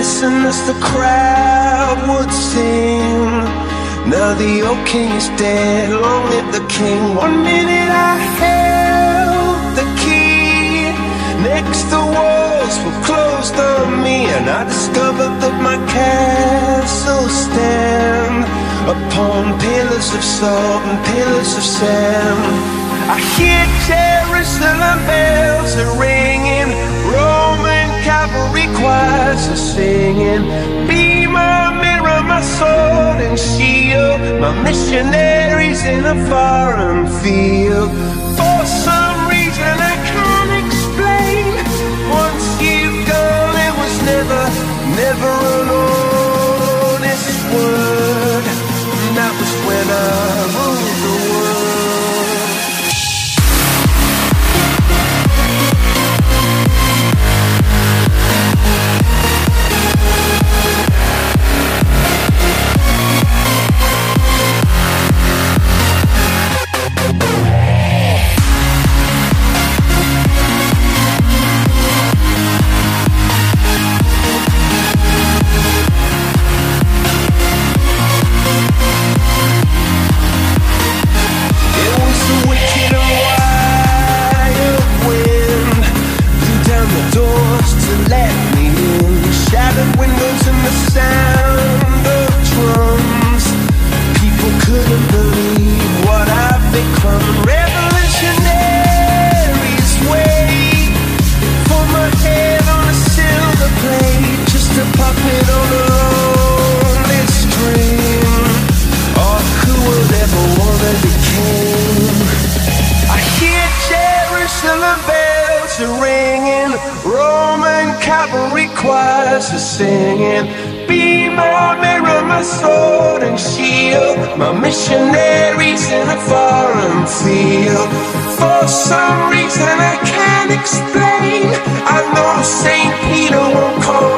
Listen as the crowd would sing. Now the old king is dead, long live the king. One minute I held the key, next the walls were closed on me, and I discovered that my castle stand upon pillars of salt and pillars of sand. I hear Jerusalem bells are ringing, Roman cavalry choirs are singing. Be my mirror, my sword and shield. My missionaries in a foreign field. That and the sound cavalry choirs are singing. Be my mirror, my sword and shield, my missionaries in a foreign field. For some reason I can't explain, I know Saint Peter won't call